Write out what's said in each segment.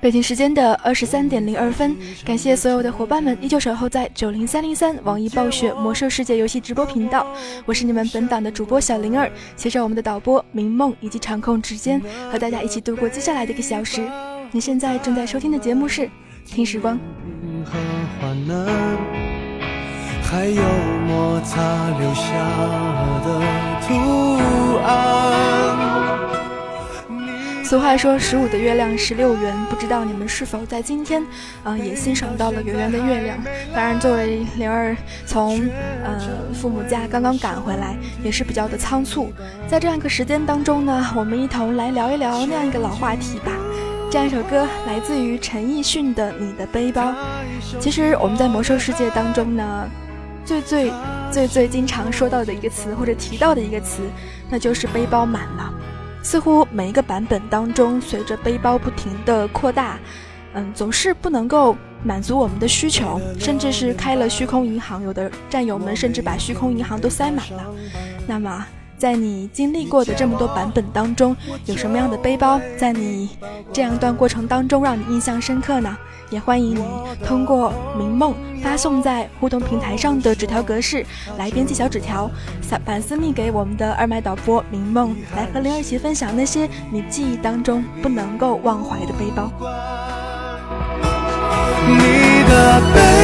北京时间的二十三点零二分，感谢所有的伙伴们依旧守候在九零三零三网易暴雪魔兽世界游戏直播频道，我是你们本档的主播小灵儿，携手我们的导播明梦以及场控指尖，和大家一起度过接下来的一个小时。你现在正在收听的节目是《听时光》。还有摩擦留下的图案。俗话说“十五的月亮十六圆”，不知道你们是否在今天，呃，也欣赏到了圆圆的月亮？当然，作为灵儿从呃父母家刚刚赶回来，也是比较的仓促。在这样一个时间当中呢，我们一同来聊一聊那样一个老话题吧。这样一首歌来自于陈奕迅的《你的背包》。其实我们在魔兽世界当中呢，最最最最经常说到的一个词，或者提到的一个词，那就是背包满了。似乎每一个版本当中，随着背包不停的扩大，嗯，总是不能够满足我们的需求，甚至是开了虚空银行，有的战友们甚至把虚空银行都塞满了。那么，在你经历过的这么多版本当中，有什么样的背包在你这样一段过程当中让你印象深刻呢？也欢迎你通过明梦发送在互动平台上的纸条格式来编辑小纸条，版私密给我们的二麦导播明梦，来和灵儿一起分享那些你记忆当中不能够忘怀的背包。你的背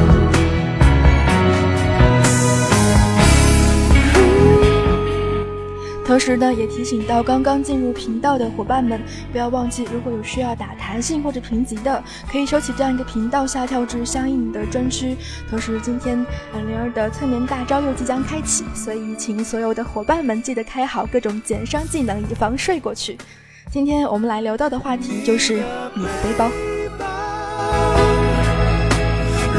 同时呢，也提醒到刚刚进入频道的伙伴们，不要忘记，如果有需要打弹性或者评级的，可以收起这样一个频道下跳至相应的专区。同时，今天灵儿的催眠大招又即将开启，所以请所有的伙伴们记得开好各种减伤技能，以防睡过去。今天我们来聊到的话题就是你的背包，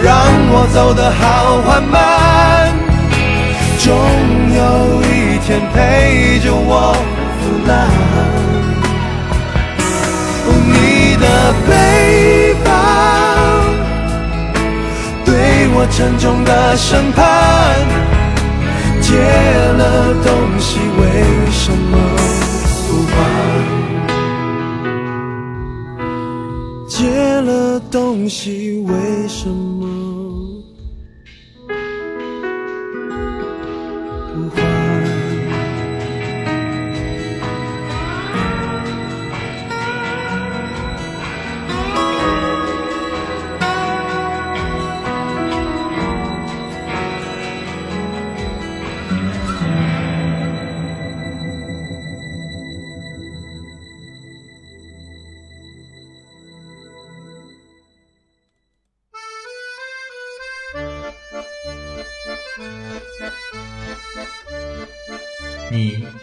让我走得好缓慢，终有一。天陪着我腐烂，哦，你的背包对我沉重的审判，借了东西为什么不还？借了东西为什么？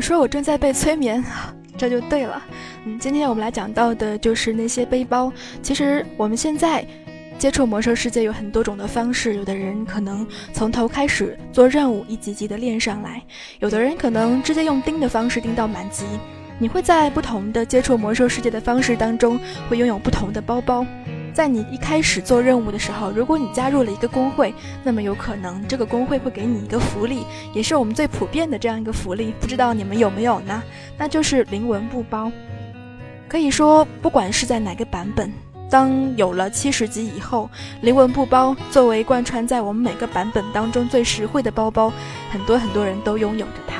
说我正在被催眠，这就对了。嗯，今天我们来讲到的就是那些背包。其实我们现在接触魔兽世界有很多种的方式，有的人可能从头开始做任务，一级级的练上来；有的人可能直接用钉的方式钉到满级。你会在不同的接触魔兽世界的方式当中，会拥有不同的包包。在你一开始做任务的时候，如果你加入了一个工会，那么有可能这个工会会给你一个福利，也是我们最普遍的这样一个福利。不知道你们有没有呢？那就是灵纹布包。可以说，不管是在哪个版本，当有了七十级以后，灵纹布包作为贯穿在我们每个版本当中最实惠的包包，很多很多人都拥有着它。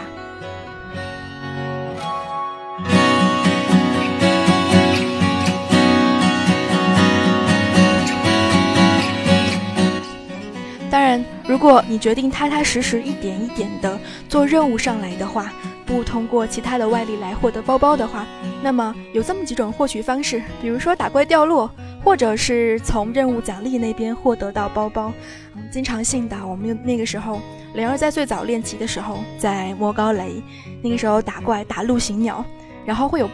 当然，如果你决定踏踏实实一点一点的做任务上来的话，不通过其他的外力来获得包包的话，那么有这么几种获取方式，比如说打怪掉落，或者是从任务奖励那边获得到包包。嗯，经常性的，我们那个时候灵儿在最早练级的时候，在莫高雷，那个时候打怪打陆行鸟，然后会有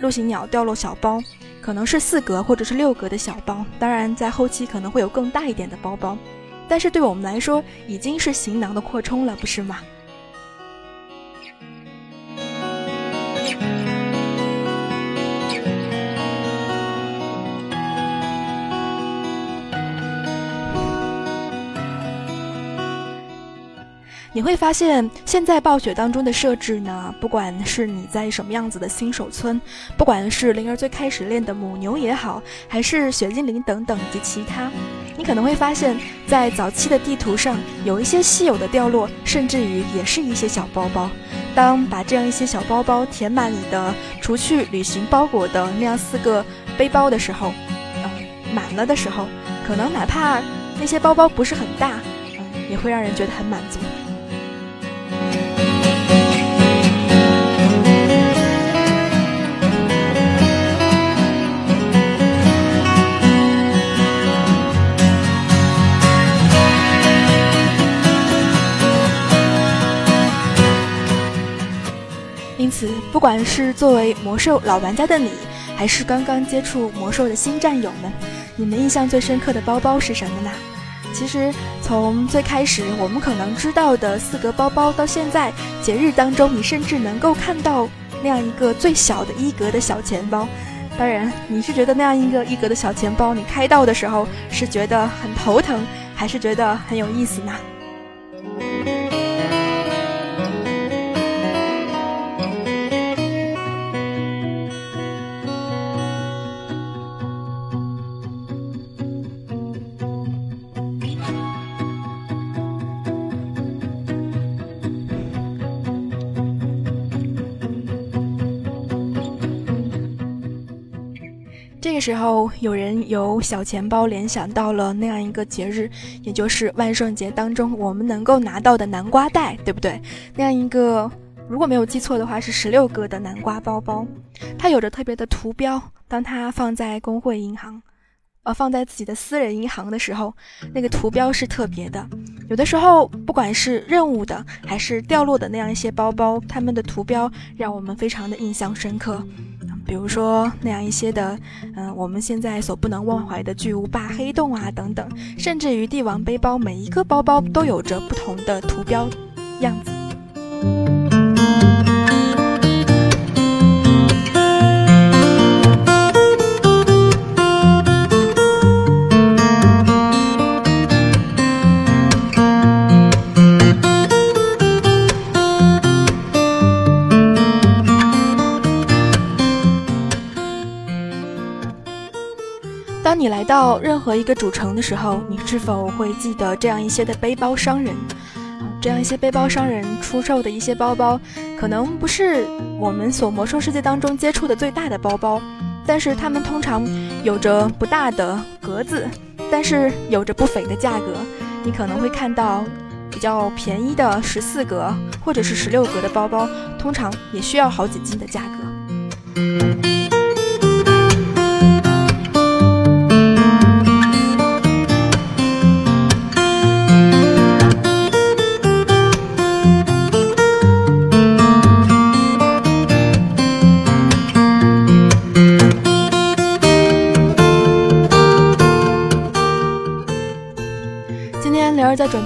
陆行鸟掉落小包，可能是四格或者是六格的小包，当然在后期可能会有更大一点的包包。但是对我们来说，已经是行囊的扩充了，不是吗？你会发现，现在暴雪当中的设置呢，不管是你在什么样子的新手村，不管是灵儿最开始练的母牛也好，还是雪精灵等等以及其他，你可能会发现，在早期的地图上有一些稀有的掉落，甚至于也是一些小包包。当把这样一些小包包填满你的除去旅行包裹的那样四个背包的时候，嗯，满了的时候，可能哪怕那些包包不是很大，嗯，也会让人觉得很满足。因此，不管是作为魔兽老玩家的你，还是刚刚接触魔兽的新战友们，你们印象最深刻的包包是什么呢？其实，从最开始我们可能知道的四格包包，到现在节日当中，你甚至能够看到那样一个最小的一格的小钱包。当然，你是觉得那样一个一格的小钱包，你开到的时候是觉得很头疼，还是觉得很有意思呢？时候，有人由小钱包联想到了那样一个节日，也就是万圣节当中我们能够拿到的南瓜袋，对不对？那样一个，如果没有记错的话，是十六个的南瓜包包，它有着特别的图标。当它放在工会银行，呃，放在自己的私人银行的时候，那个图标是特别的。有的时候，不管是任务的还是掉落的那样一些包包，它们的图标让我们非常的印象深刻。比如说那样一些的，嗯，我们现在所不能忘怀的巨无霸黑洞啊等等，甚至于帝王背包，每一个包包都有着不同的图标样子。到任何一个主城的时候，你是否会记得这样一些的背包商人？这样一些背包商人出售的一些包包，可能不是我们所魔兽世界当中接触的最大的包包，但是他们通常有着不大的格子，但是有着不菲的价格。你可能会看到比较便宜的十四格或者是十六格的包包，通常也需要好几金的价格。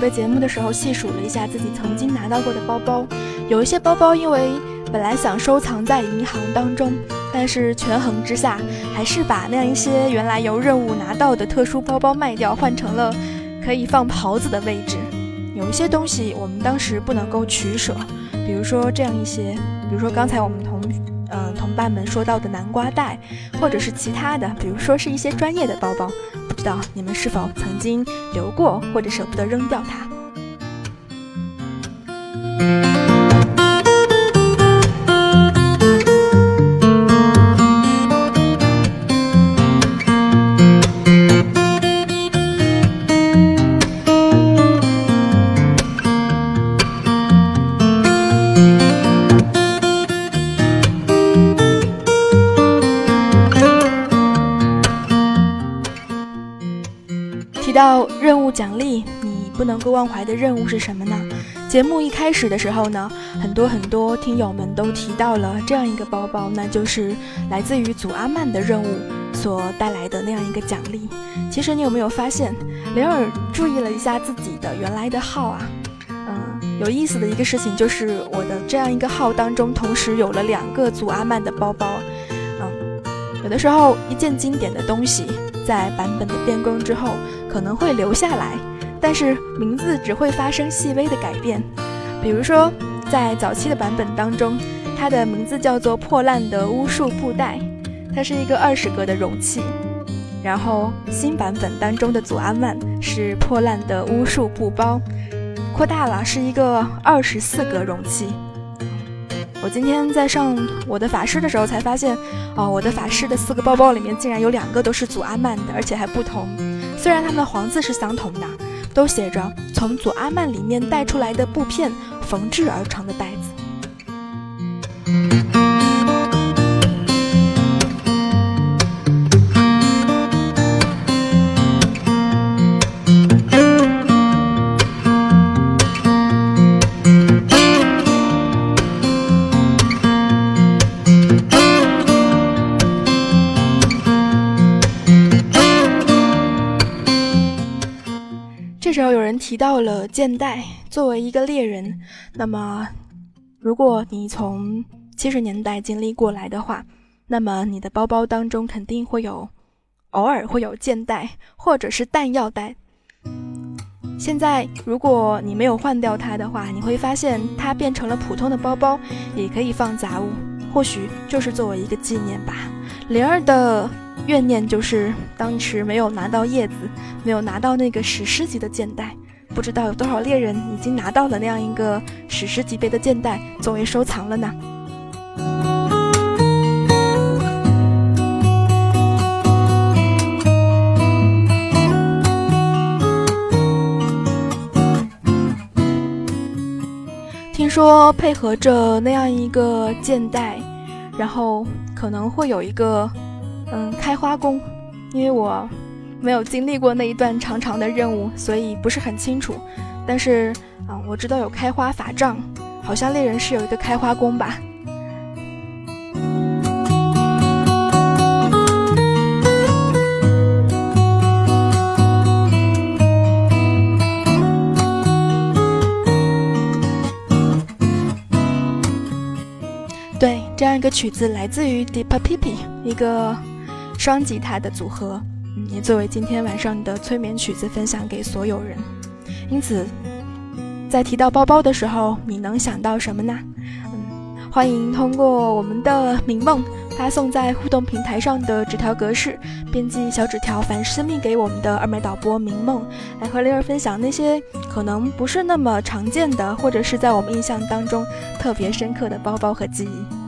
备节目的时候，细数了一下自己曾经拿到过的包包，有一些包包因为本来想收藏在银行当中，但是权衡之下，还是把那样一些原来由任务拿到的特殊包包卖掉，换成了可以放袍子的位置。有一些东西我们当时不能够取舍，比如说这样一些，比如说刚才我们同嗯同伴们说到的南瓜袋，或者是其他的，比如说是一些专业的包包。知道你们是否曾经留过，或者舍不得扔掉它？忘怀的任务是什么呢？节目一开始的时候呢，很多很多听友们都提到了这样一个包包，那就是来自于祖阿曼的任务所带来的那样一个奖励。其实你有没有发现，雷尔注意了一下自己的原来的号啊？嗯，有意思的一个事情就是我的这样一个号当中，同时有了两个祖阿曼的包包。嗯，有的时候一件经典的东西，在版本的变更之后。可能会留下来，但是名字只会发生细微的改变。比如说，在早期的版本当中，它的名字叫做破烂的巫术布袋，它是一个二十格的容器。然后新版本当中的祖阿曼是破烂的巫术布包，扩大了，是一个二十四格容器。我今天在上我的法师的时候才发现，哦，我的法师的四个包包里面竟然有两个都是祖阿曼的，而且还不同。虽然它们的黄字是相同的，都写着从祖阿曼里面带出来的布片缝制而成的袋子。提到了箭袋，作为一个猎人，那么如果你从七十年代经历过来的话，那么你的包包当中肯定会有，偶尔会有箭袋或者是弹药袋。现在如果你没有换掉它的话，你会发现它变成了普通的包包，也可以放杂物，或许就是作为一个纪念吧。灵儿的。怨念就是当时没有拿到叶子，没有拿到那个史诗级的剑袋，不知道有多少猎人已经拿到了那样一个史诗级别的剑袋作为收藏了呢。听说配合着那样一个剑袋，然后可能会有一个。嗯，开花弓，因为我没有经历过那一段长长的任务，所以不是很清楚。但是啊，我知道有开花法杖，好像猎人是有一个开花弓吧。对，这样一个曲子来自于 Deep Pipi，一个。双吉他的组合，也作为今天晚上的催眠曲子分享给所有人。因此，在提到包包的时候，你能想到什么呢？嗯，欢迎通过我们的明梦发送在互动平台上的纸条格式，编辑小纸条，凡私密给我们的二麦导播明梦，来和灵儿分享那些可能不是那么常见的，或者是在我们印象当中特别深刻的包包和记忆。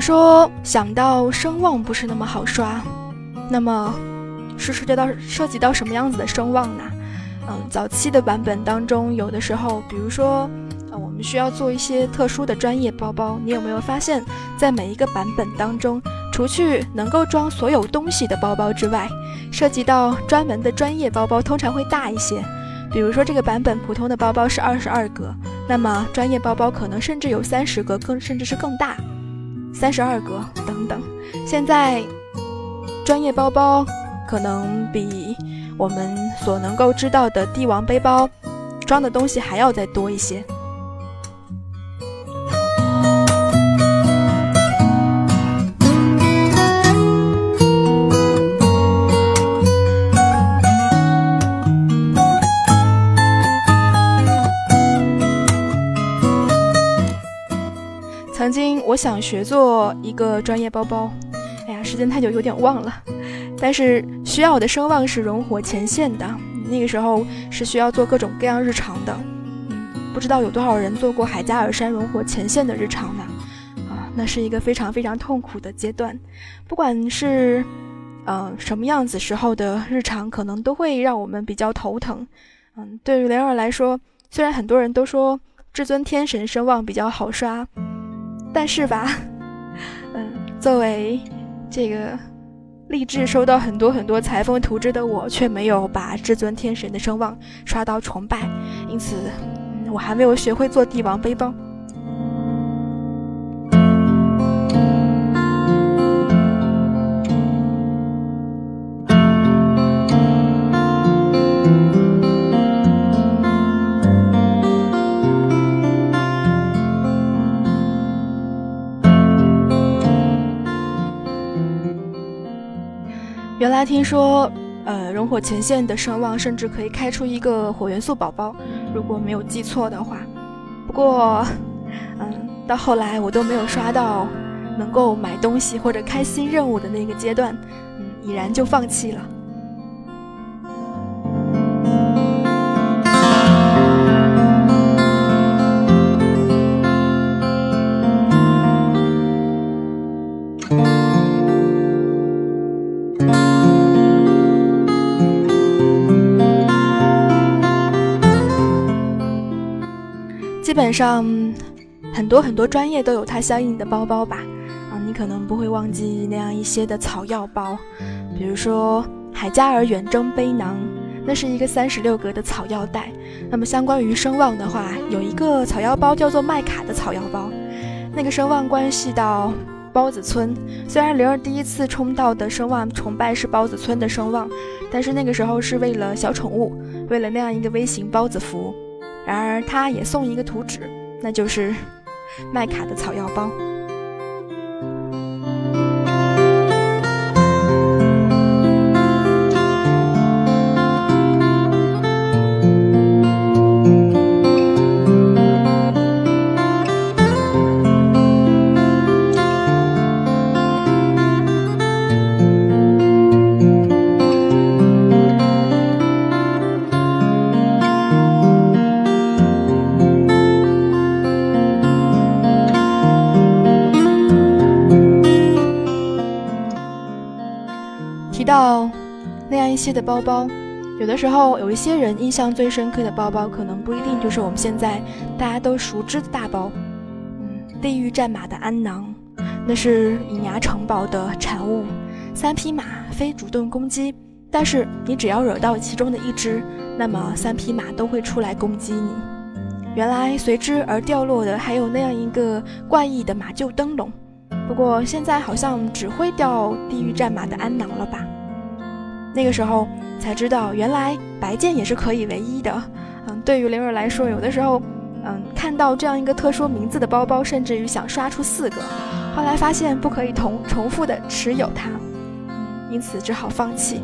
说想到声望不是那么好刷，那么是涉及到涉及到什么样子的声望呢？嗯，早期的版本当中，有的时候，比如说，呃，我们需要做一些特殊的专业包包，你有没有发现，在每一个版本当中，除去能够装所有东西的包包之外，涉及到专门的专业包包通常会大一些。比如说这个版本普通的包包是二十二格，那么专业包包可能甚至有三十格，更甚至是更大。三十二格等等，现在专业包包可能比我们所能够知道的帝王背包装的东西还要再多一些。曾经我想学做一个专业包包，哎呀，时间太久有点忘了。但是需要的声望是荣火前线的，那个时候是需要做各种各样日常的。嗯，不知道有多少人做过海加尔山荣火前线的日常呢？啊，那是一个非常非常痛苦的阶段。不管是呃什么样子时候的日常，可能都会让我们比较头疼。嗯，对于雷儿来说，虽然很多人都说至尊天神声望比较好刷。但是吧，嗯，作为这个励志收到很多很多裁缝图纸的我，却没有把至尊天神的声望刷到崇拜，因此，我还没有学会做帝王背包。原来听说，呃，熔火前线的声望甚至可以开出一个火元素宝宝，如果没有记错的话。不过，嗯，到后来我都没有刷到能够买东西或者开新任务的那个阶段，嗯，已然就放弃了。上，很多很多专业都有它相应的包包吧。啊，你可能不会忘记那样一些的草药包，比如说海加尔远征背囊，那是一个三十六格的草药袋。那么相关于声望的话，有一个草药包叫做麦卡的草药包，那个声望关系到包子村。虽然灵儿第一次冲到的声望崇拜是包子村的声望，但是那个时候是为了小宠物，为了那样一个微型包子服。然而，他也送一个图纸，那就是麦卡的草药包。的包包，有的时候有一些人印象最深刻的包包，可能不一定就是我们现在大家都熟知的大包。嗯，地狱战马的鞍囊，那是隐牙城堡的产物。三匹马非主动攻击，但是你只要惹到其中的一只，那么三匹马都会出来攻击你。原来随之而掉落的还有那样一个怪异的马厩灯笼，不过现在好像只会掉地狱战马的鞍囊了吧。那个时候才知道，原来白剑也是可以唯一的。嗯，对于灵儿来说，有的时候，嗯，看到这样一个特殊名字的包包，甚至于想刷出四个，后来发现不可以同重复的持有它，因此只好放弃。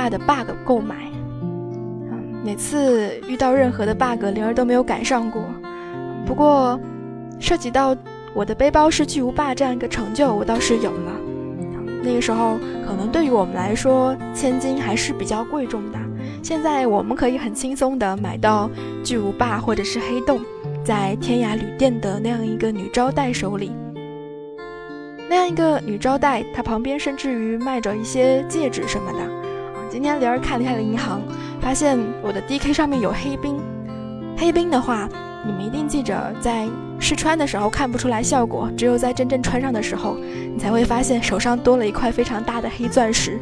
巨无霸的 bug 购买，每次遇到任何的 bug，灵儿都没有赶上过。不过，涉及到我的背包是巨无霸这样一个成就，我倒是有了。那个时候，可能对于我们来说，千金还是比较贵重的。现在我们可以很轻松的买到巨无霸或者是黑洞，在天涯旅店的那样一个女招待手里。那样一个女招待，她旁边甚至于卖着一些戒指什么的。今天灵儿看了一下银行，发现我的 DK 上面有黑冰。黑冰的话，你们一定记着，在试穿的时候看不出来效果，只有在真正穿上的时候，你才会发现手上多了一块非常大的黑钻石。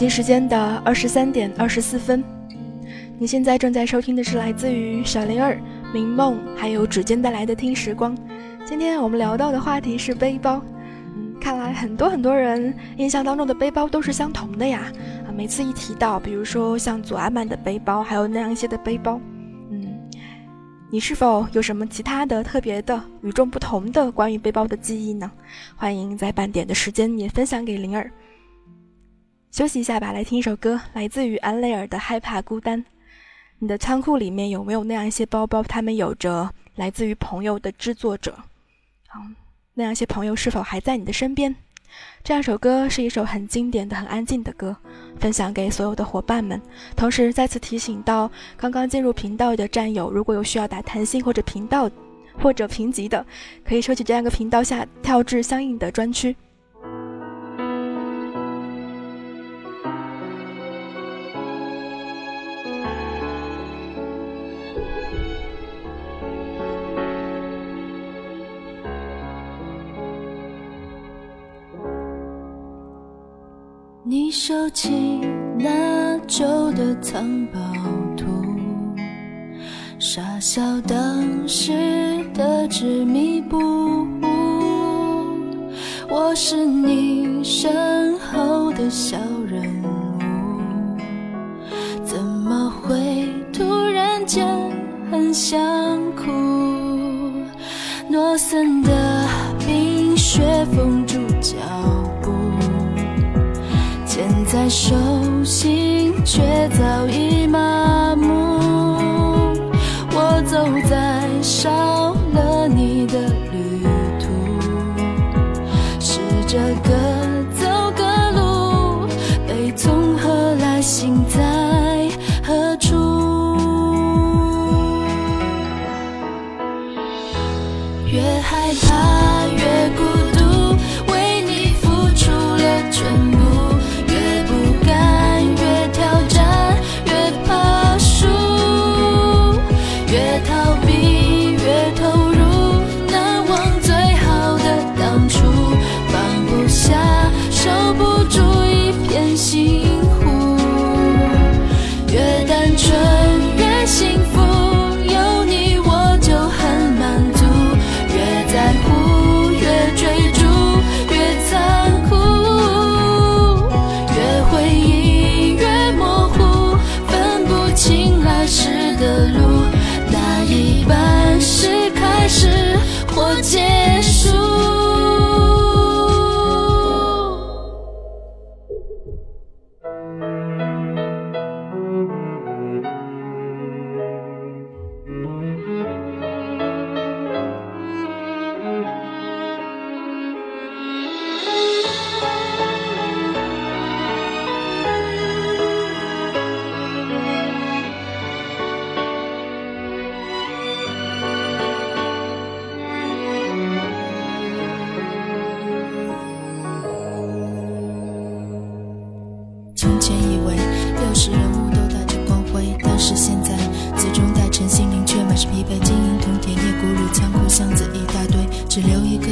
北京时间的二十三点二十四分，你现在正在收听的是来自于小灵儿、明梦还有指尖带来的听时光。今天我们聊到的话题是背包，嗯，看来很多很多人印象当中的背包都是相同的呀。啊，每次一提到，比如说像左阿曼的背包，还有那样一些的背包，嗯，你是否有什么其他的特别的、与众不同的关于背包的记忆呢？欢迎在半点的时间也分享给灵儿。休息一下吧，来听一首歌，来自于安蕾尔的《害怕孤单》。你的仓库里面有没有那样一些包包？他们有着来自于朋友的制作者，嗯，那样一些朋友是否还在你的身边？这样一首歌是一首很经典的、很安静的歌，分享给所有的伙伴们。同时再次提醒到刚刚进入频道的战友，如果有需要打弹性或者频道或者评级的，可以收取这样一个频道下跳至相应的专区。你收起那旧的藏宝图，傻笑当时的执迷不悟。我是你身后的小人物，怎么会突然间很想哭？诺森的冰雪封住脚。现在手心却早已麻木，我走在沙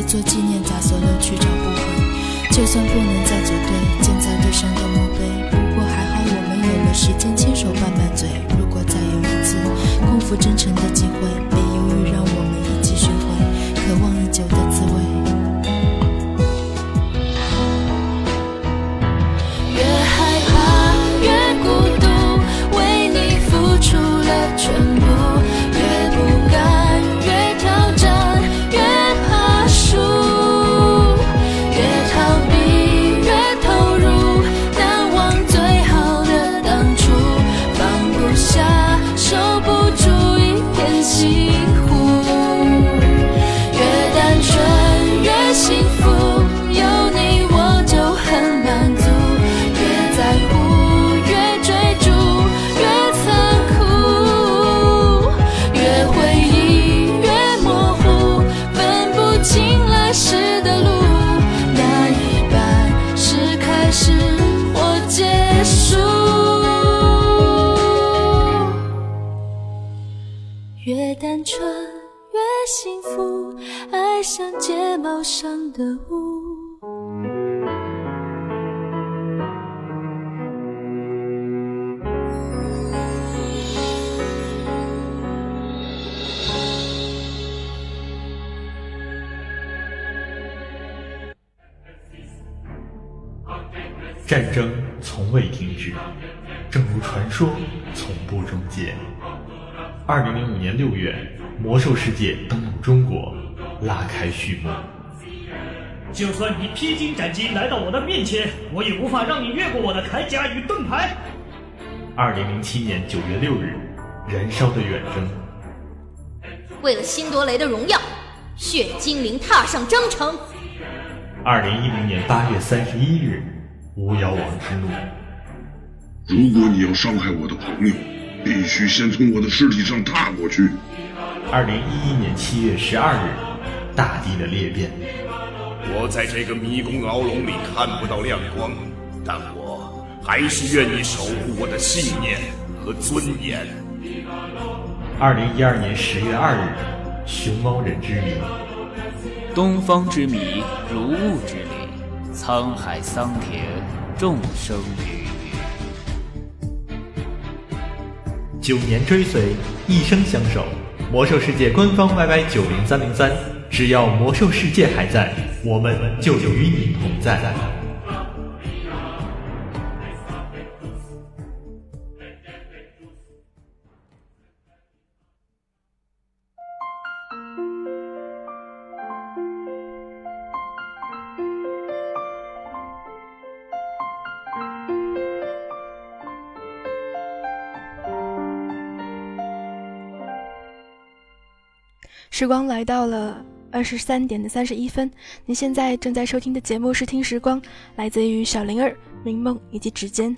做纪念，杂所有去找不回。就算不能就算你披荆斩棘来到我的面前，我也无法让你越过我的铠甲与盾牌。二零零七年九月六日，燃烧的远征。为了辛德雷的荣耀，血精灵踏上征程。二零一零年八月三十一日，巫妖王之怒。如果你要伤害我的朋友，必须先从我的尸体上踏过去。二零一一年七月十二日，大地的裂变。我在这个迷宫牢笼里看不到亮光，但我还是愿意守护我的信念和尊严。二零一二年十月二日，熊猫人之谜。东方之谜，如雾之谜，沧海桑田，众生鱼。九年追随，一生相守。魔兽世界官方 YY 九零三零三，只要魔兽世界还在，我们就与你同在。时光来到了二十三点的三十一分，您现在正在收听的节目是《听时光》，来自于小灵儿、明梦以及指尖。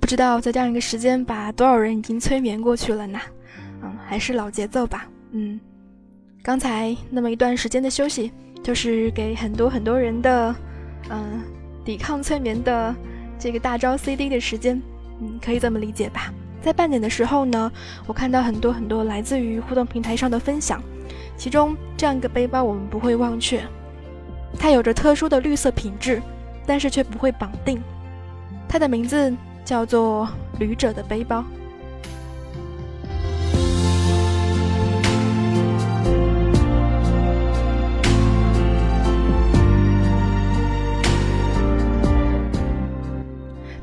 不知道在这样一个时间，把多少人已经催眠过去了呢？嗯，还是老节奏吧。嗯，刚才那么一段时间的休息，就是给很多很多人的，嗯，抵抗催眠的。这个大招 CD 的时间，嗯，可以这么理解吧。在半点的时候呢，我看到很多很多来自于互动平台上的分享，其中这样一个背包我们不会忘却，它有着特殊的绿色品质，但是却不会绑定。它的名字叫做旅者的背包。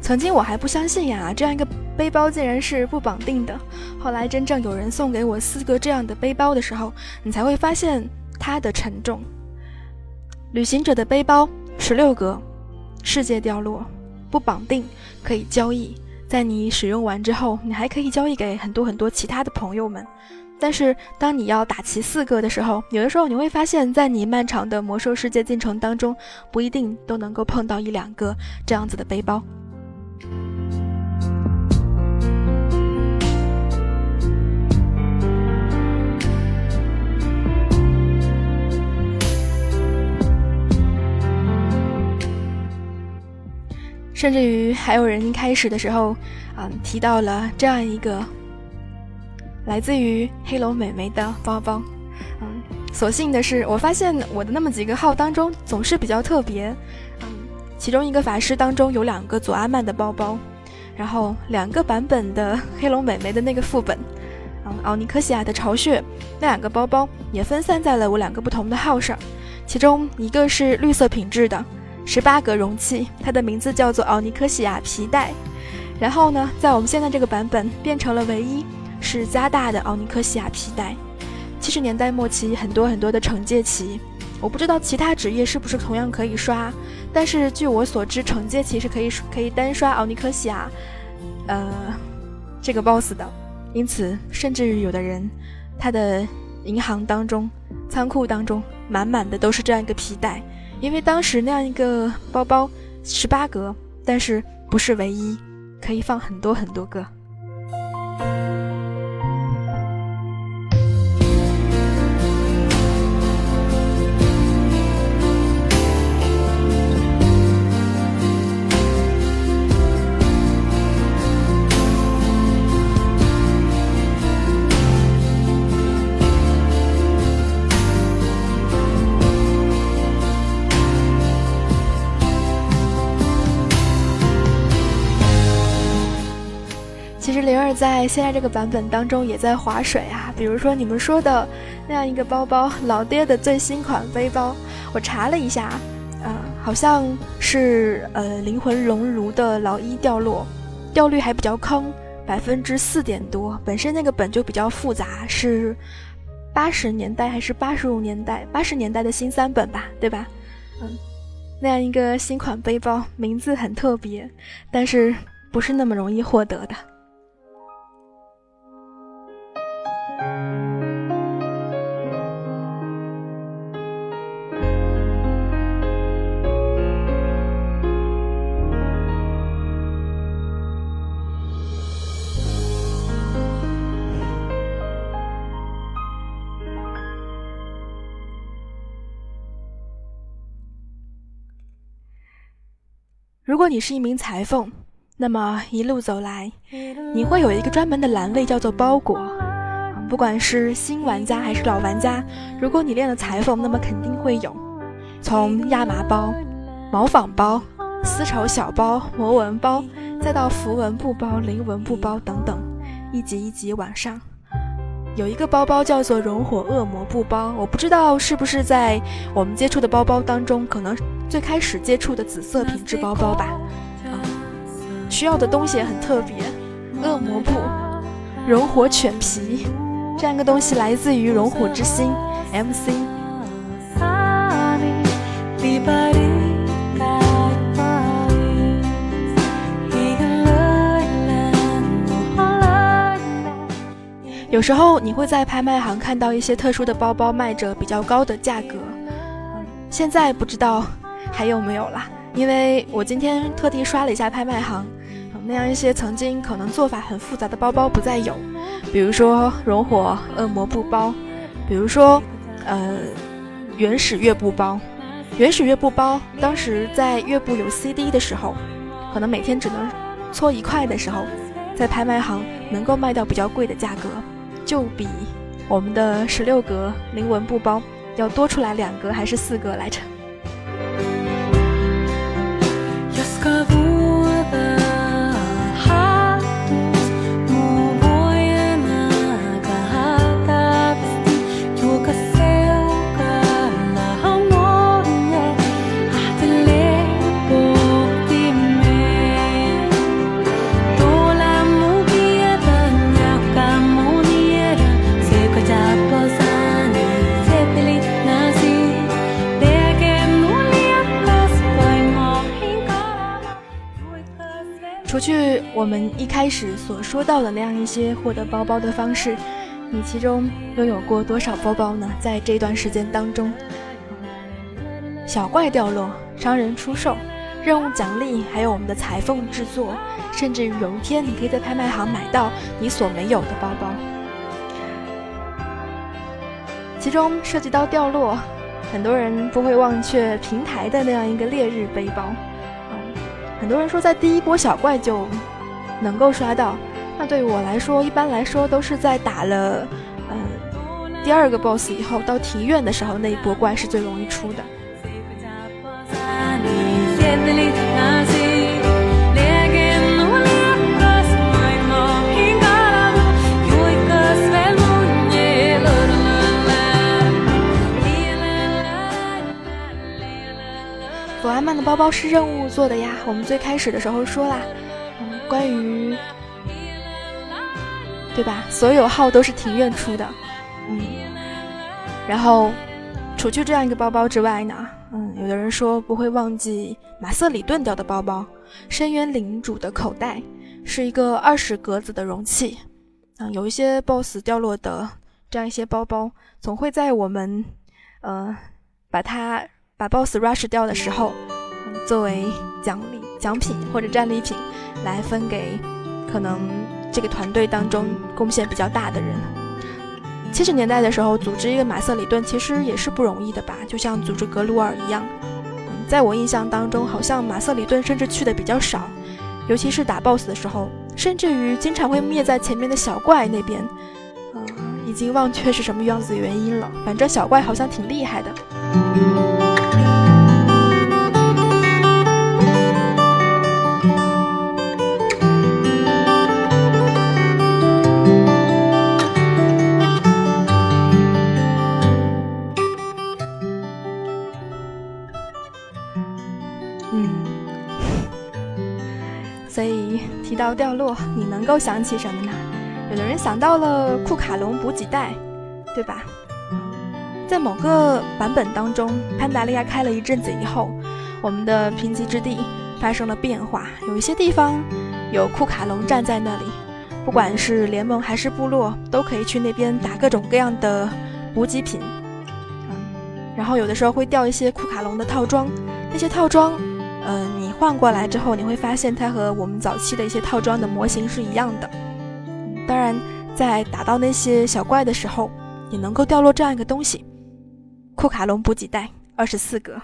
曾经我还不相信呀，这样一个背包竟然是不绑定的。后来真正有人送给我四个这样的背包的时候，你才会发现它的沉重。旅行者的背包十六格，世界掉落，不绑定，可以交易。在你使用完之后，你还可以交易给很多很多其他的朋友们。但是当你要打齐四个的时候，有的时候你会发现，在你漫长的魔兽世界进程当中，不一定都能够碰到一两个这样子的背包。甚至于还有人开始的时候，嗯，提到了这样一个来自于黑龙美眉的包包，嗯，所幸的是，我发现我的那么几个号当中总是比较特别，嗯，其中一个法师当中有两个左阿曼的包包，然后两个版本的 黑龙美眉的那个副本，嗯，奥尼科西亚的巢穴，那两个包包也分散在了我两个不同的号上，其中一个是绿色品质的。十八格容器，它的名字叫做奥尼科西亚皮带。然后呢，在我们现在这个版本变成了唯一是加大的奥尼科西亚皮带。七十年代末期，很多很多的惩戒旗，我不知道其他职业是不是同样可以刷，但是据我所知，惩戒其实可以可以单刷奥尼科西亚，呃，这个 BOSS 的。因此，甚至于有的人，他的银行当中、仓库当中满满的都是这样一个皮带。因为当时那样一个包包十八格，但是不是唯一，可以放很多很多个。在现在这个版本当中也在划水啊，比如说你们说的那样一个包包，老爹的最新款背包，我查了一下，呃，好像是呃灵魂熔炉的老一掉落，掉率还比较坑，百分之四点多。本身那个本就比较复杂，是八十年代还是八十五年代？八十年代的新三本吧，对吧？嗯，那样一个新款背包，名字很特别，但是不是那么容易获得的。如果你是一名裁缝，那么一路走来，你会有一个专门的栏位叫做包裹。不管是新玩家还是老玩家，如果你练了裁缝，那么肯定会有从亚麻包、毛纺包、丝绸小包、魔纹包，再到符文布包、菱纹布包等等，一级一级往上。有一个包包叫做熔火恶魔布包，我不知道是不是在我们接触的包包当中，可能最开始接触的紫色品质包包吧。啊需要的东西也很特别，恶魔布、熔火犬皮。这样一个东西来自于熔火之心 MC。有时候你会在拍卖行看到一些特殊的包包卖着比较高的价格，现在不知道还有没有了，因为我今天特地刷了一下拍卖行。那样一些曾经可能做法很复杂的包包不再有，比如说熔火恶魔布包，比如说呃原始乐布包。原始乐布包当时在乐布有 CD 的时候，可能每天只能搓一块的时候，在拍卖行能够卖到比较贵的价格，就比我们的十六格菱纹布包要多出来两格还是四格来着。我们一开始所说到的那样一些获得包包的方式，你其中拥有过多少包包呢？在这段时间当中，小怪掉落、商人出售、任务奖励，还有我们的裁缝制作，甚至于有一天你可以在拍卖行买到你所没有的包包。其中涉及到掉落，很多人不会忘却平台的那样一个烈日背包。很多人说在第一波小怪就能够刷到，那对于我来说，一般来说都是在打了呃第二个 boss 以后，到庭院的时候那一波怪是最容易出的。满满的包包是任务做的呀，我们最开始的时候说啦，嗯，关于，对吧？所有号都是庭院出的，嗯，然后除去这样一个包包之外呢，嗯，有的人说不会忘记马瑟里顿掉的包包，深渊领主的口袋是一个二十格子的容器，嗯，有一些 BOSS 掉落的这样一些包包，总会在我们，呃，把它。把 BOSS rush 掉的时候，作为奖励、奖品或者战利品，来分给可能这个团队当中贡献比较大的人。七十年代的时候，组织一个马瑟里顿其实也是不容易的吧，就像组织格鲁尔一样。在我印象当中，好像马瑟里顿甚至去的比较少，尤其是打 BOSS 的时候，甚至于经常会灭在前面的小怪那边。嗯，已经忘却是什么样子的原因了，反正小怪好像挺厉害的。能够想起什么呢？有的人想到了库卡隆补给带，对吧？在某个版本当中，潘达利亚开了一阵子以后，我们的贫瘠之地发生了变化，有一些地方有库卡隆站在那里，不管是联盟还是部落，都可以去那边打各种各样的补给品。嗯，然后有的时候会掉一些库卡隆的套装，那些套装。嗯，你换过来之后，你会发现它和我们早期的一些套装的模型是一样的。当然，在打到那些小怪的时候，也能够掉落这样一个东西——库卡隆补给袋，二十四格。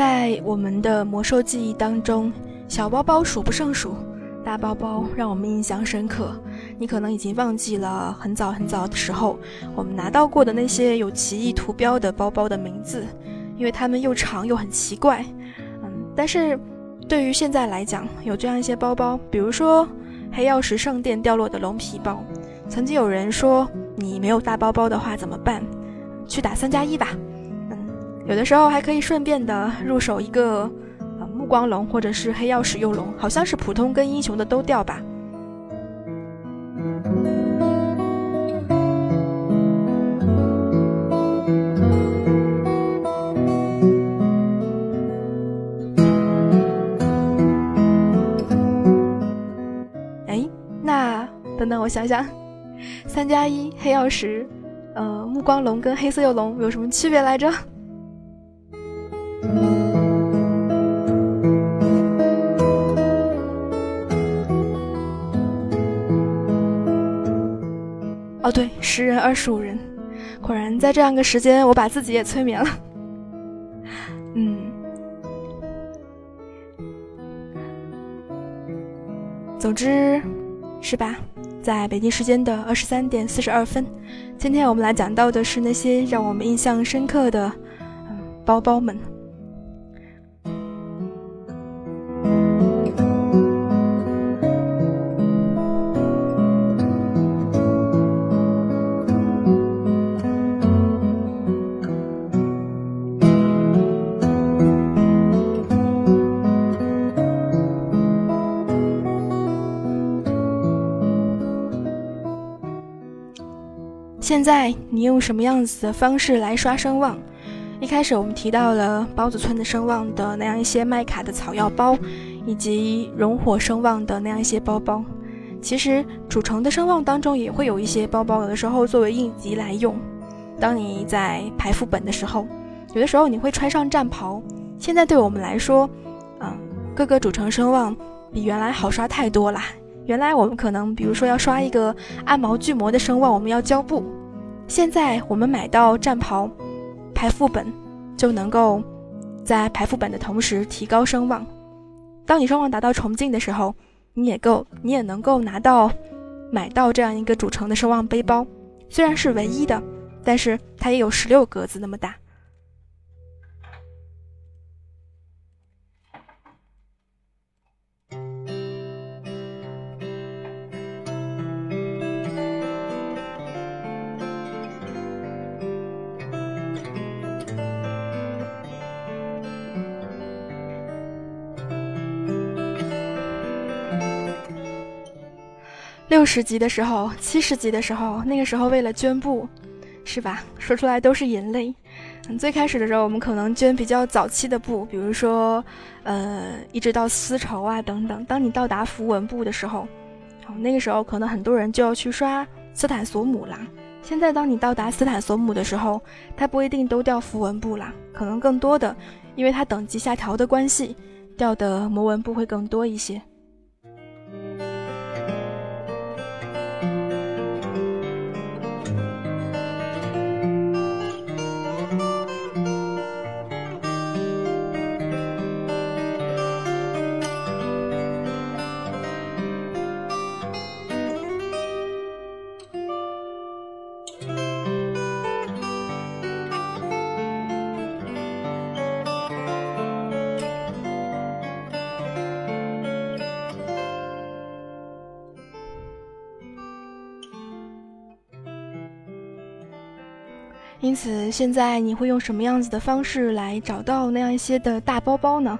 在我们的魔兽记忆当中，小包包数不胜数，大包包让我们印象深刻。你可能已经忘记了很早很早的时候，我们拿到过的那些有奇异图标的包包的名字，因为它们又长又很奇怪。嗯，但是对于现在来讲，有这样一些包包，比如说黑曜石圣殿掉落的龙皮包，曾经有人说你没有大包包的话怎么办？去打三加一吧。有的时候还可以顺便的入手一个呃目光龙或者是黑曜石幼龙，好像是普通跟英雄的都掉吧。哎，那等等，我想想，三加一黑曜石，呃，目光龙跟黑色幼龙有什么区别来着？十人二十五人，果然在这样个时间，我把自己也催眠了。嗯，总之，是吧？在北京时间的二十三点四十二分，今天我们来讲到的是那些让我们印象深刻的嗯包包们。现在你用什么样子的方式来刷声望？一开始我们提到了包子村的声望的那样一些麦卡的草药包，以及熔火声望的那样一些包包。其实主城的声望当中也会有一些包包，有的时候作为应急来用。当你在排副本的时候，有的时候你会穿上战袍。现在对我们来说，嗯，各个主城声望比原来好刷太多啦。原来我们可能，比如说要刷一个暗毛巨魔的声望，我们要交布。现在我们买到战袍，排副本就能够在排副本的同时提高声望。当你声望达到崇敬的时候，你也够，你也能够拿到买到这样一个主城的声望背包。虽然是唯一的，但是它也有十六格子那么大。六十级的时候，七十级的时候，那个时候为了捐布，是吧？说出来都是眼泪。嗯，最开始的时候，我们可能捐比较早期的布，比如说，呃，一直到丝绸啊等等。当你到达符文布的时候，那个时候可能很多人就要去刷斯坦索姆啦。现在当你到达斯坦索姆的时候，它不一定都掉符文布啦，可能更多的，因为它等级下调的关系，掉的魔文布会更多一些。因此，现在你会用什么样子的方式来找到那样一些的大包包呢？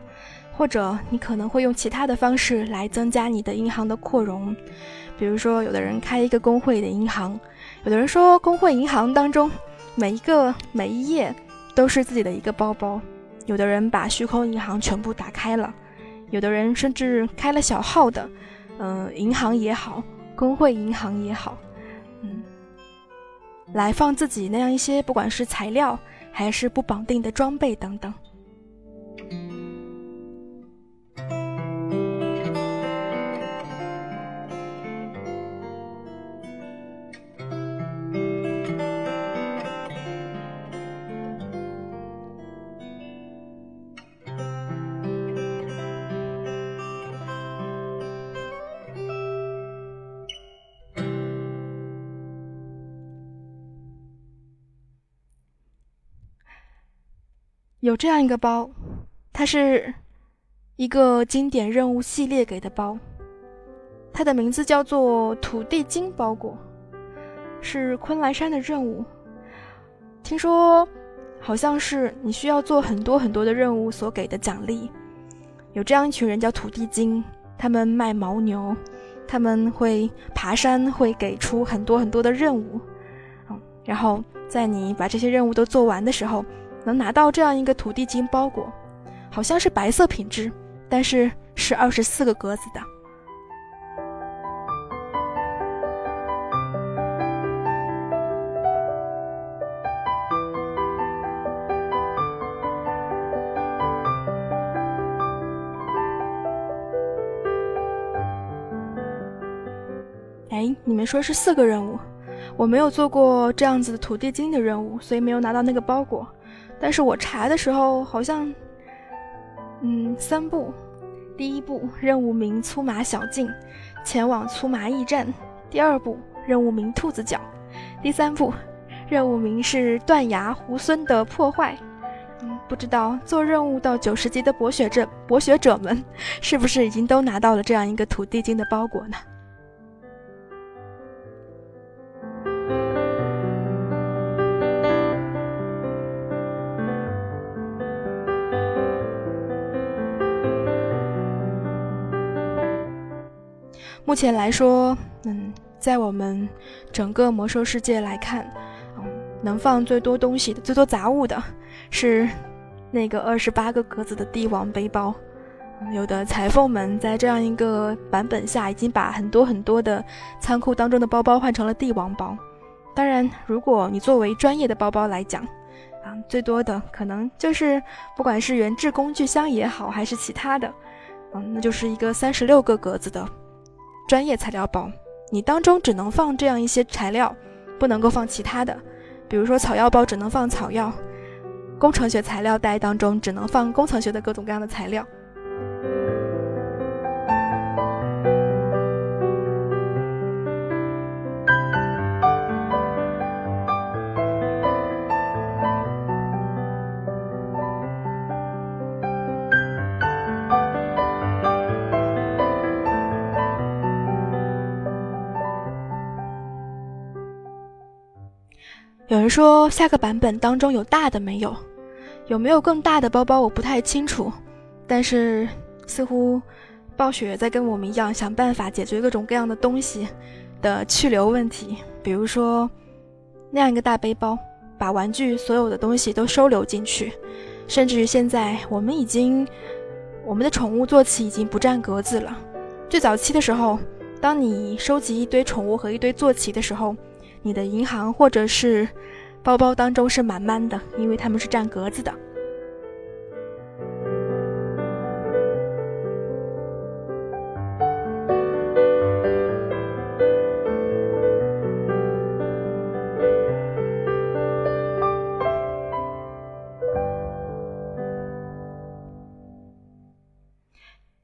或者你可能会用其他的方式来增加你的银行的扩容，比如说，有的人开一个工会的银行，有的人说工会银行当中每一个每一页都是自己的一个包包，有的人把虚空银行全部打开了，有的人甚至开了小号的，嗯，银行也好，工会银行也好。来放自己那样一些，不管是材料还是不绑定的装备等等。有这样一个包，它是一个经典任务系列给的包，它的名字叫做土地金包裹，是昆仑山的任务。听说好像是你需要做很多很多的任务所给的奖励。有这样一群人叫土地精，他们卖牦牛，他们会爬山，会给出很多很多的任务。嗯，然后在你把这些任务都做完的时候。能拿到这样一个土地金包裹，好像是白色品质，但是是二十四个格子的。哎，你们说是四个任务，我没有做过这样子的土地金的任务，所以没有拿到那个包裹。但是我查的时候好像，嗯，三步，第一步任务名粗麻小径，前往粗麻驿站；第二步任务名兔子脚；第三步任务名是断崖猢狲的破坏。嗯，不知道做任务到九十级的博学者博学者们，是不是已经都拿到了这样一个土地金的包裹呢？目前来说，嗯，在我们整个魔兽世界来看，嗯，能放最多东西的、最多杂物的，是那个二十八个格子的帝王背包。有的裁缝们在这样一个版本下，已经把很多很多的仓库当中的包包换成了帝王包。当然，如果你作为专业的包包来讲，啊，最多的可能就是不管是原制工具箱也好，还是其他的，嗯，那就是一个三十六个格子的。专业材料包，你当中只能放这样一些材料，不能够放其他的。比如说草药包只能放草药，工程学材料袋当中只能放工程学的各种各样的材料。说下个版本当中有大的没有？有没有更大的包包？我不太清楚。但是似乎暴雪在跟我们一样想办法解决各种各样的东西的去留问题。比如说那样一个大背包，把玩具所有的东西都收留进去。甚至于现在我们已经，我们的宠物坐骑已经不占格子了。最早期的时候，当你收集一堆宠物和一堆坐骑的时候。你的银行或者是包包当中是满满的，因为他们是占格子的。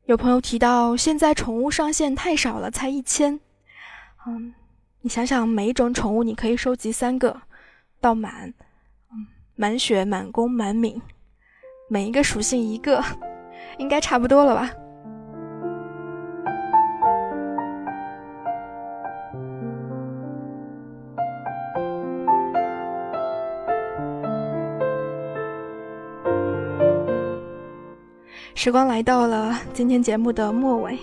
有朋友提到，现在宠物上限太少了，才一千。嗯。你想想，每一种宠物你可以收集三个到满，满血、满弓、满敏，每一个属性一个，应该差不多了吧？时光来到了今天节目的末尾。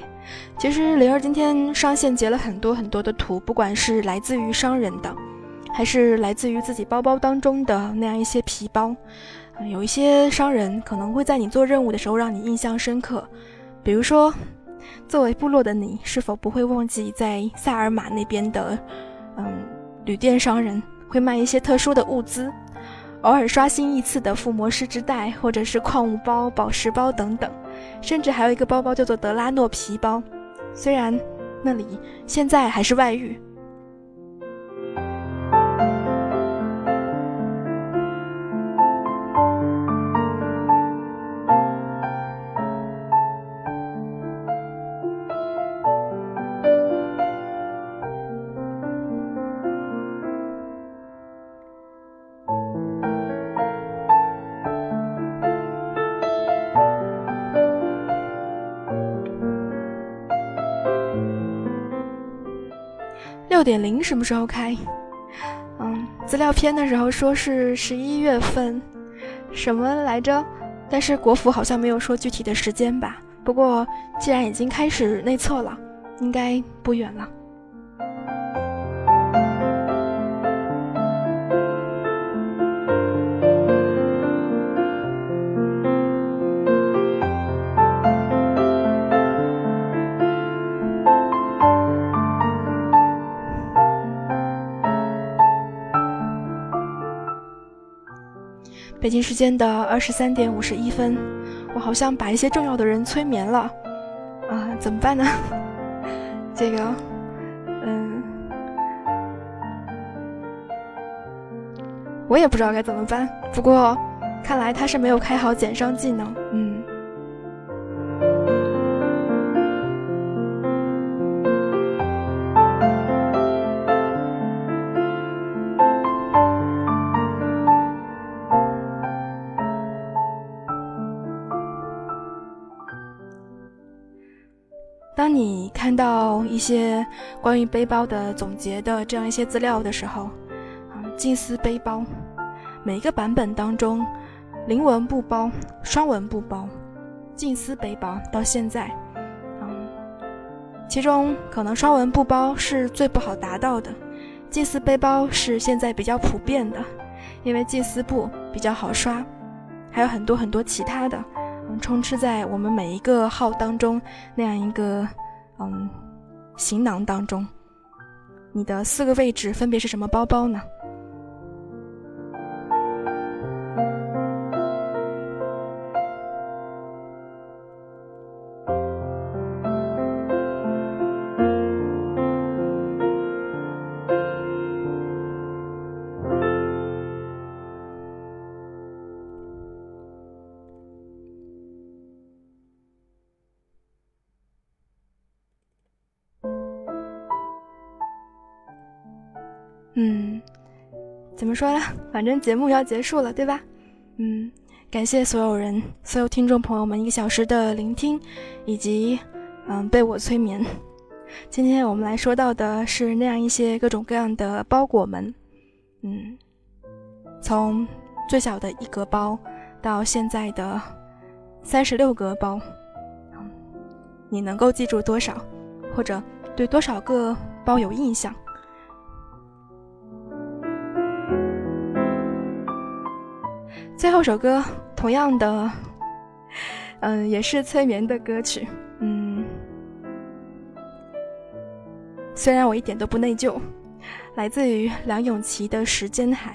其实灵儿今天上线截了很多很多的图，不管是来自于商人的，还是来自于自己包包当中的那样一些皮包，有一些商人可能会在你做任务的时候让你印象深刻。比如说，作为部落的你，是否不会忘记在萨尔玛那边的，嗯，旅店商人会卖一些特殊的物资，偶尔刷新一次的附魔师之带，或者是矿物包、宝石包等等。甚至还有一个包包叫做德拉诺皮包，虽然那里现在还是外域。六点零什么时候开？嗯，资料片的时候说是十一月份，什么来着？但是国服好像没有说具体的时间吧。不过既然已经开始内测了，应该不远了。北京时间的二十三点五十一分，我好像把一些重要的人催眠了，啊，怎么办呢？这个，嗯，我也不知道该怎么办。不过，看来他是没有开好减伤技能，嗯。看到一些关于背包的总结的这样一些资料的时候，啊，近似背包，每一个版本当中，零文不包，双纹不包，近似背包到现在，嗯，其中可能双文不包是最不好达到的，近似背包是现在比较普遍的，因为近似布比较好刷，还有很多很多其他的。充斥在我们每一个号当中那样一个嗯行囊当中，你的四个位置分别是什么包包呢？么说了？反正节目要结束了，对吧？嗯，感谢所有人、所有听众朋友们一个小时的聆听，以及嗯被我催眠。今天我们来说到的是那样一些各种各样的包裹们。嗯，从最小的一格包到现在的三十六格包，你能够记住多少，或者对多少个包有印象？最后首歌，同样的，嗯，也是催眠的歌曲，嗯，虽然我一点都不内疚，来自于梁咏琪的《时间海》。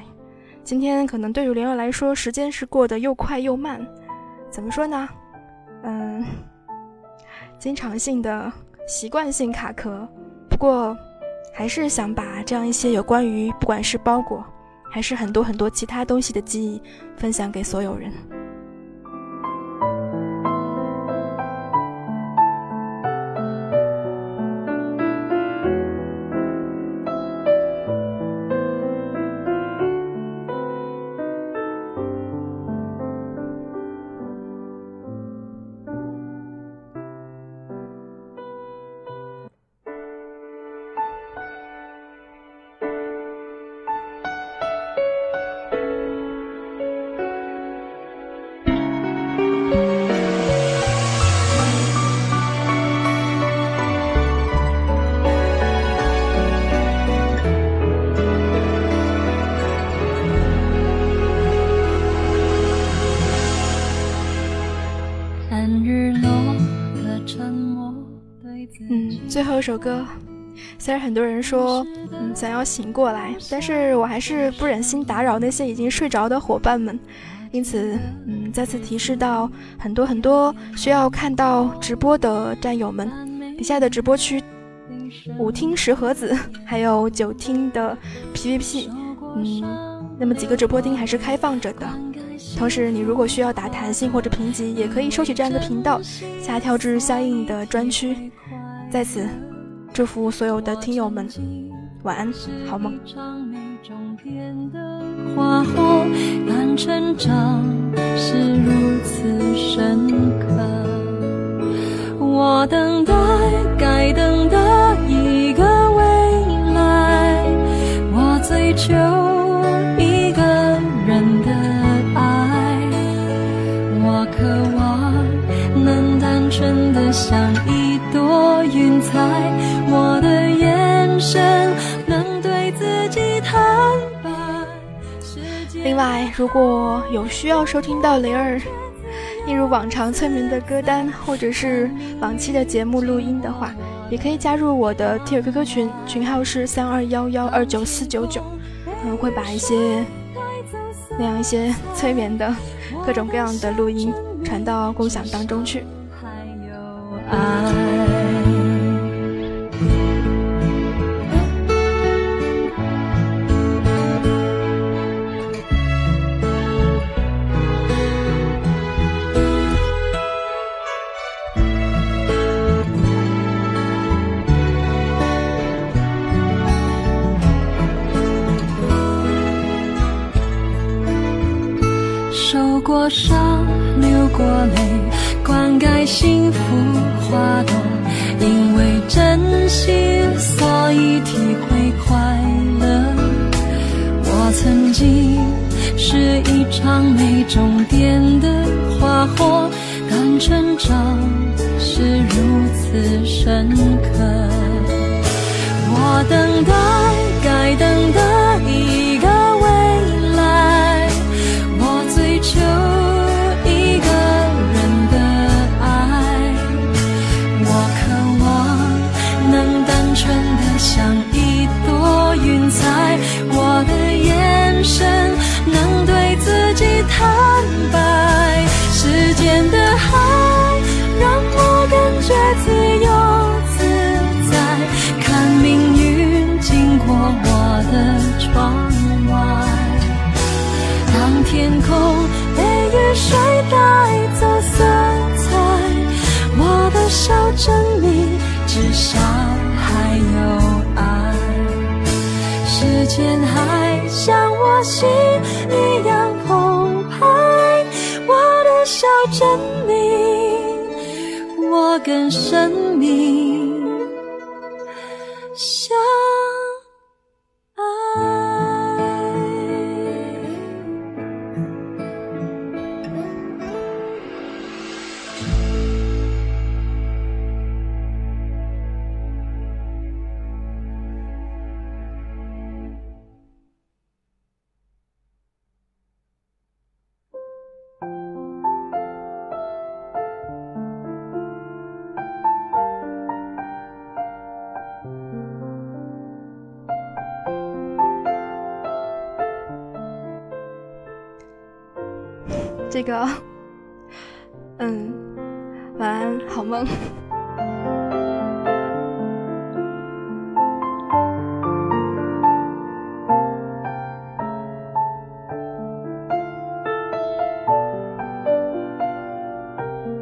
今天可能对于灵儿来说，时间是过得又快又慢，怎么说呢？嗯，经常性的习惯性卡壳，不过还是想把这样一些有关于不管是包裹。还是很多很多其他东西的记忆，分享给所有人。首歌，虽然很多人说，嗯，想要醒过来，但是我还是不忍心打扰那些已经睡着的伙伴们，因此，嗯，再次提示到很多很多需要看到直播的战友们，底下的直播区，五听十盒子，还有九听的 PVP，嗯，那么几个直播厅还是开放着的。同时，你如果需要打弹性或者评级，也可以收取这样的频道，下跳至相应的专区。在此，祝福所有的听友们，晚安，好梦。花火，是如此深刻。我等待，该等的一个未来。我追求一个人的爱。我渴望能单纯的想。另外，如果有需要收听到雷儿一如往常催眠的歌单，或者是往期的节目录音的话，也可以加入我的 T 儿 QQ 群，群号是三二幺幺二九四九九。嗯，会把一些那样一些催眠的各种各样的录音传到共享当中去。受终点的花火，但成长是如此深刻。我等待，该等